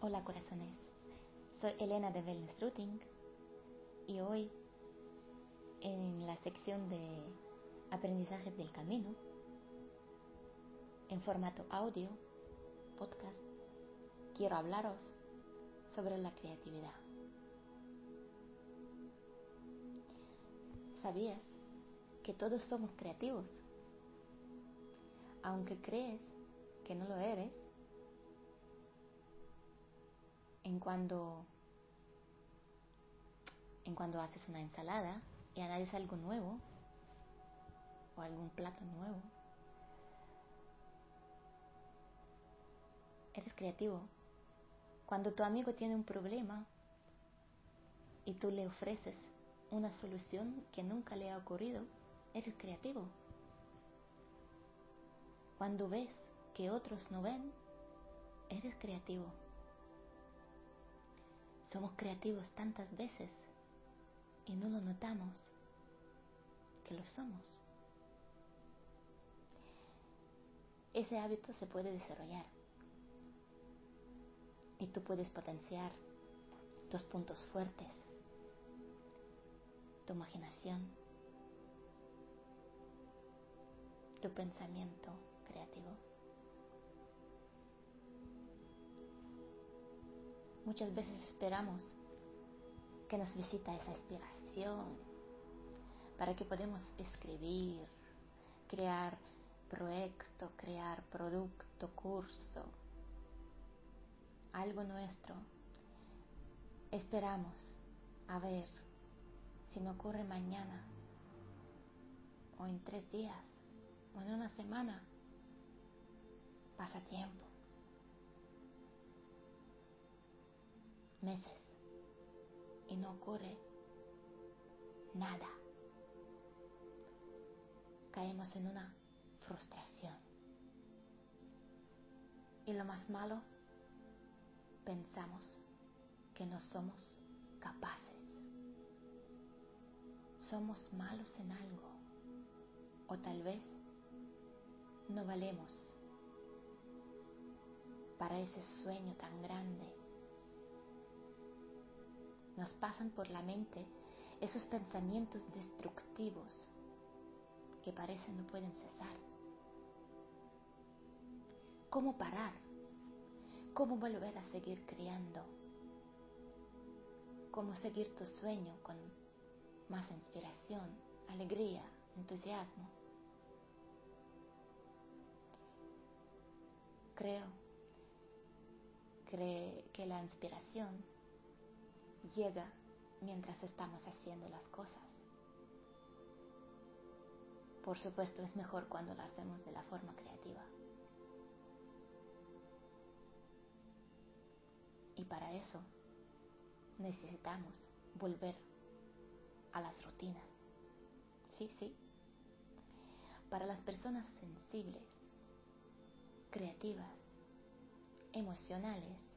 Hola corazones, soy Elena de Wellness Routing y hoy en la sección de aprendizajes del camino, en formato audio, podcast, quiero hablaros sobre la creatividad. ¿Sabías que todos somos creativos? Aunque crees que no lo eres, en cuando en cuando haces una ensalada y añades algo nuevo o algún plato nuevo. Eres creativo. Cuando tu amigo tiene un problema y tú le ofreces una solución que nunca le ha ocurrido, eres creativo. Cuando ves que otros no ven, eres creativo. Somos creativos tantas veces y no lo notamos que lo somos. Ese hábito se puede desarrollar y tú puedes potenciar tus puntos fuertes, tu imaginación, tu pensamiento creativo. Muchas veces esperamos que nos visita esa inspiración para que podamos escribir, crear proyecto, crear producto, curso, algo nuestro. Esperamos a ver si me ocurre mañana o en tres días o en una semana. Pasa tiempo. Meses y no ocurre nada. Caemos en una frustración. Y lo más malo, pensamos que no somos capaces. Somos malos en algo. O tal vez no valemos para ese sueño tan grande nos pasan por la mente esos pensamientos destructivos que parecen no pueden cesar. ¿Cómo parar? ¿Cómo volver a seguir creando? ¿Cómo seguir tu sueño con más inspiración, alegría, entusiasmo? Creo que la inspiración llega mientras estamos haciendo las cosas. Por supuesto es mejor cuando lo hacemos de la forma creativa. Y para eso necesitamos volver a las rutinas. Sí, sí. Para las personas sensibles, creativas, emocionales,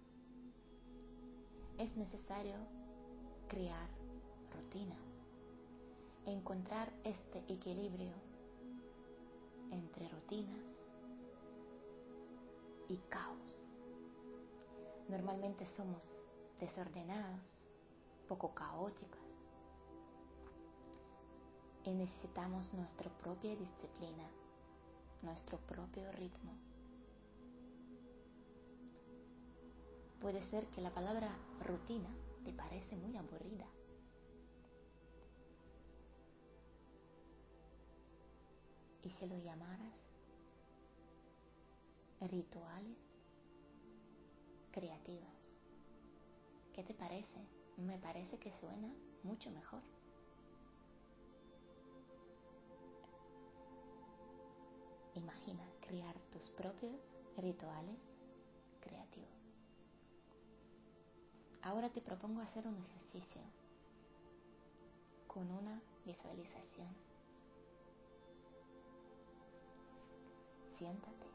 es necesario crear rutina, encontrar este equilibrio entre rutinas y caos. Normalmente somos desordenados, poco caóticos y necesitamos nuestra propia disciplina, nuestro propio ritmo Puede ser que la palabra rutina te parece muy aburrida. ¿Y si lo llamaras rituales creativas? ¿Qué te parece? Me parece que suena mucho mejor. Imagina crear tus propios rituales creativos. Ahora te propongo hacer un ejercicio con una visualización. Siéntate.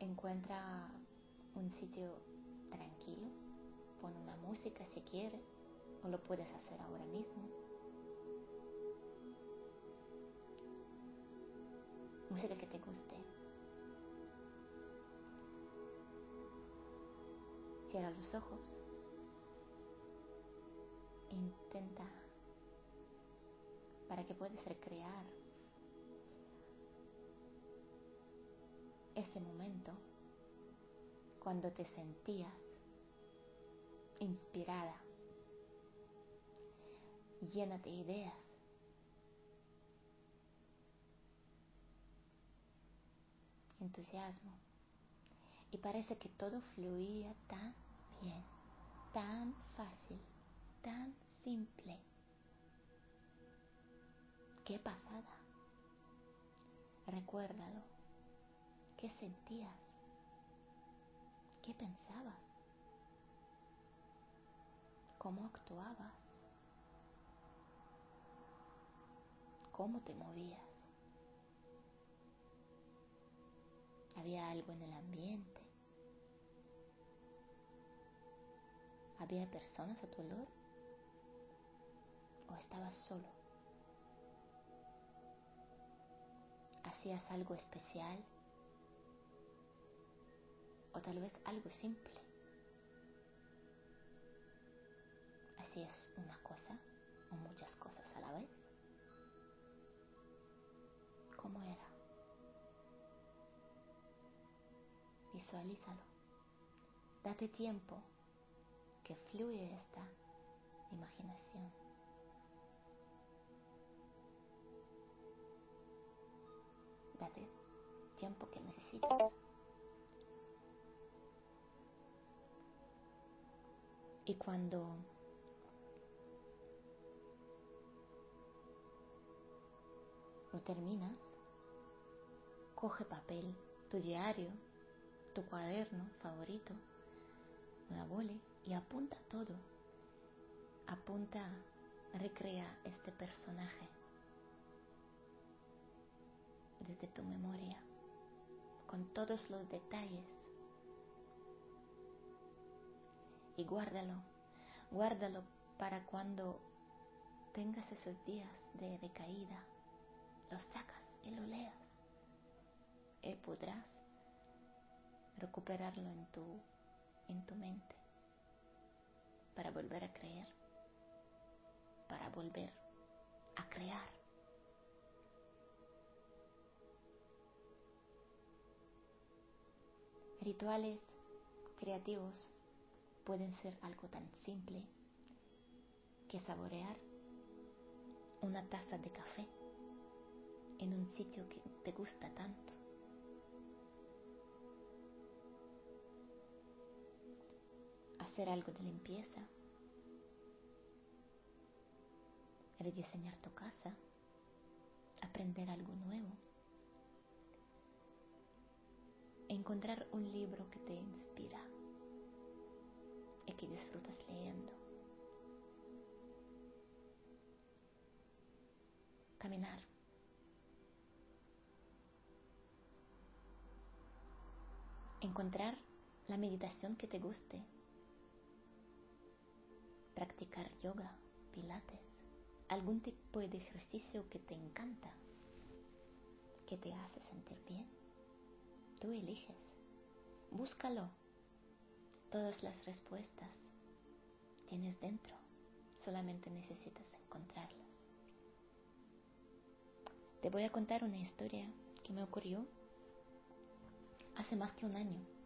Encuentra un sitio tranquilo. Pon una música si quieres o lo puedes hacer ahora mismo. Música que te guste. Cierra los ojos. Intenta para que puedas recrear ese momento cuando te sentías inspirada, llena de ideas. entusiasmo y parece que todo fluía tan bien, tan fácil, tan simple. ¿Qué pasada? Recuérdalo. ¿Qué sentías? ¿Qué pensabas? ¿Cómo actuabas? ¿Cómo te movías? ¿Había algo en el ambiente? ¿Había personas a tu olor? ¿O estabas solo? ¿Hacías algo especial? ¿O tal vez algo simple? ¿Hacías una cosa o muchas cosas a la vez? ¿Cómo era? Visualízalo. Date tiempo que fluye esta imaginación. Date tiempo que necesitas. Y cuando lo terminas, coge papel, tu diario, tu cuaderno favorito, una bole y apunta todo. Apunta, recrea este personaje desde tu memoria, con todos los detalles. Y guárdalo, guárdalo para cuando tengas esos días de recaída, lo sacas y lo leas. Y podrás recuperarlo en tu, en tu mente para volver a creer, para volver a crear. Rituales creativos pueden ser algo tan simple que saborear una taza de café en un sitio que te gusta tanto hacer algo de limpieza, rediseñar tu casa, aprender algo nuevo, encontrar un libro que te inspira y que disfrutas leyendo, caminar. Encontrar la meditación que te guste practicar yoga, pilates, algún tipo de ejercicio que te encanta, que te hace sentir bien. Tú eliges, búscalo. Todas las respuestas tienes dentro, solamente necesitas encontrarlas. Te voy a contar una historia que me ocurrió hace más que un año.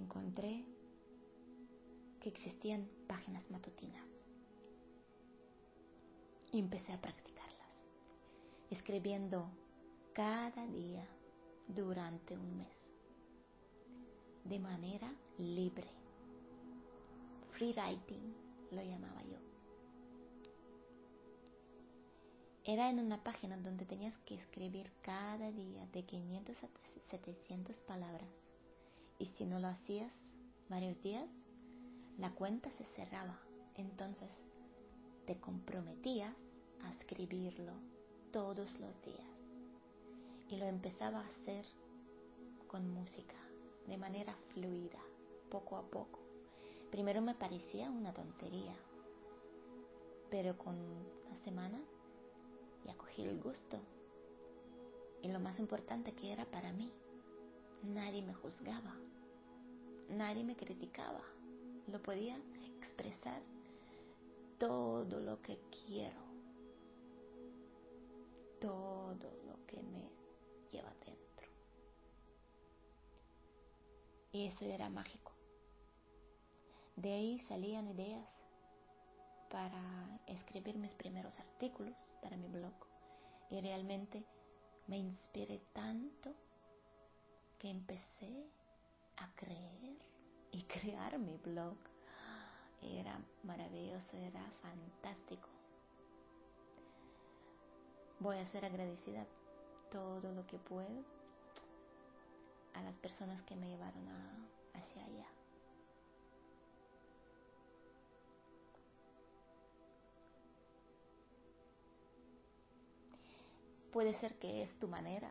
Encontré que existían páginas matutinas y empecé a practicarlas, escribiendo cada día durante un mes, de manera libre. Free writing lo llamaba yo. Era en una página donde tenías que escribir cada día de 500 a 700 palabras y si no lo hacías varios días, la cuenta se cerraba. Entonces te comprometías a escribirlo todos los días. Y lo empezaba a hacer con música, de manera fluida, poco a poco. Primero me parecía una tontería, pero con una semana ya cogí el gusto. Y lo más importante que era para mí, nadie me juzgaba, nadie me criticaba, lo podía expresar todo lo que quiero, todo lo que me lleva dentro. Y eso era mágico. De ahí salían ideas para escribir mis primeros artículos para mi blog. Y realmente me inspiré tanto que empecé a creer y crear mi blog. Era maravilloso, era fantástico. Voy a ser agradecida todo lo que puedo a las personas que me llevaron hacia allá. Puede ser que es tu manera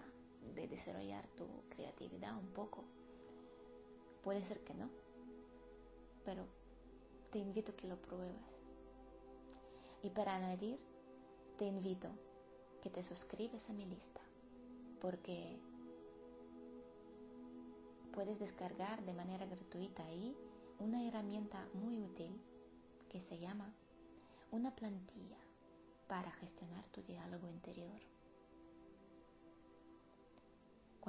de desarrollar tu creatividad un poco. Puede ser que no. Pero te invito a que lo pruebes. Y para añadir, te invito que te suscribes a mi lista. Porque puedes descargar de manera gratuita ahí una herramienta muy útil que se llama una plantilla para gestionar tu diálogo interior.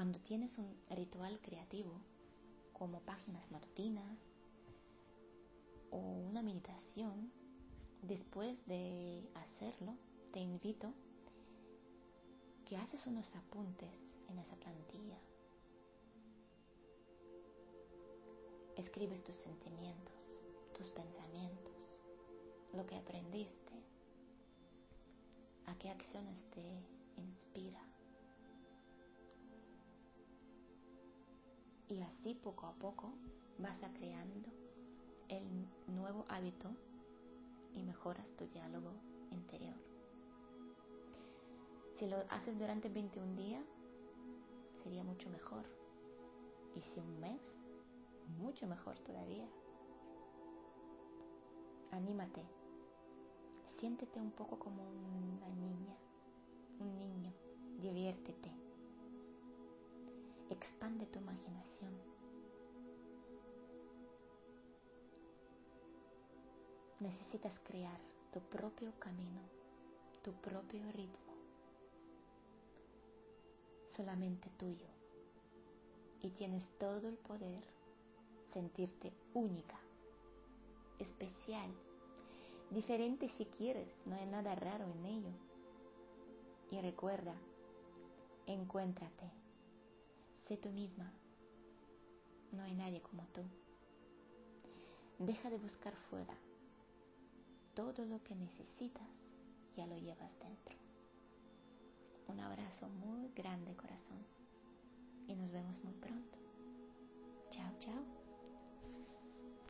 Cuando tienes un ritual creativo, como páginas matutinas o una meditación, después de hacerlo, te invito que haces unos apuntes en esa plantilla. Escribes tus sentimientos, tus pensamientos, lo que aprendiste, a qué acciones te inspira. Y así poco a poco vas a creando el nuevo hábito y mejoras tu diálogo interior. Si lo haces durante 21 días, sería mucho mejor. Y si un mes, mucho mejor todavía. Anímate. Siéntete un poco como una niña, un niño. Diviértete expande tu imaginación. Necesitas crear tu propio camino, tu propio ritmo, solamente tuyo. Y tienes todo el poder sentirte única, especial, diferente si quieres, no hay nada raro en ello. Y recuerda, encuéntrate Sé tú misma. No hay nadie como tú. Deja de buscar fuera. Todo lo que necesitas ya lo llevas dentro. Un abrazo muy grande corazón. Y nos vemos muy pronto. Chao, chao.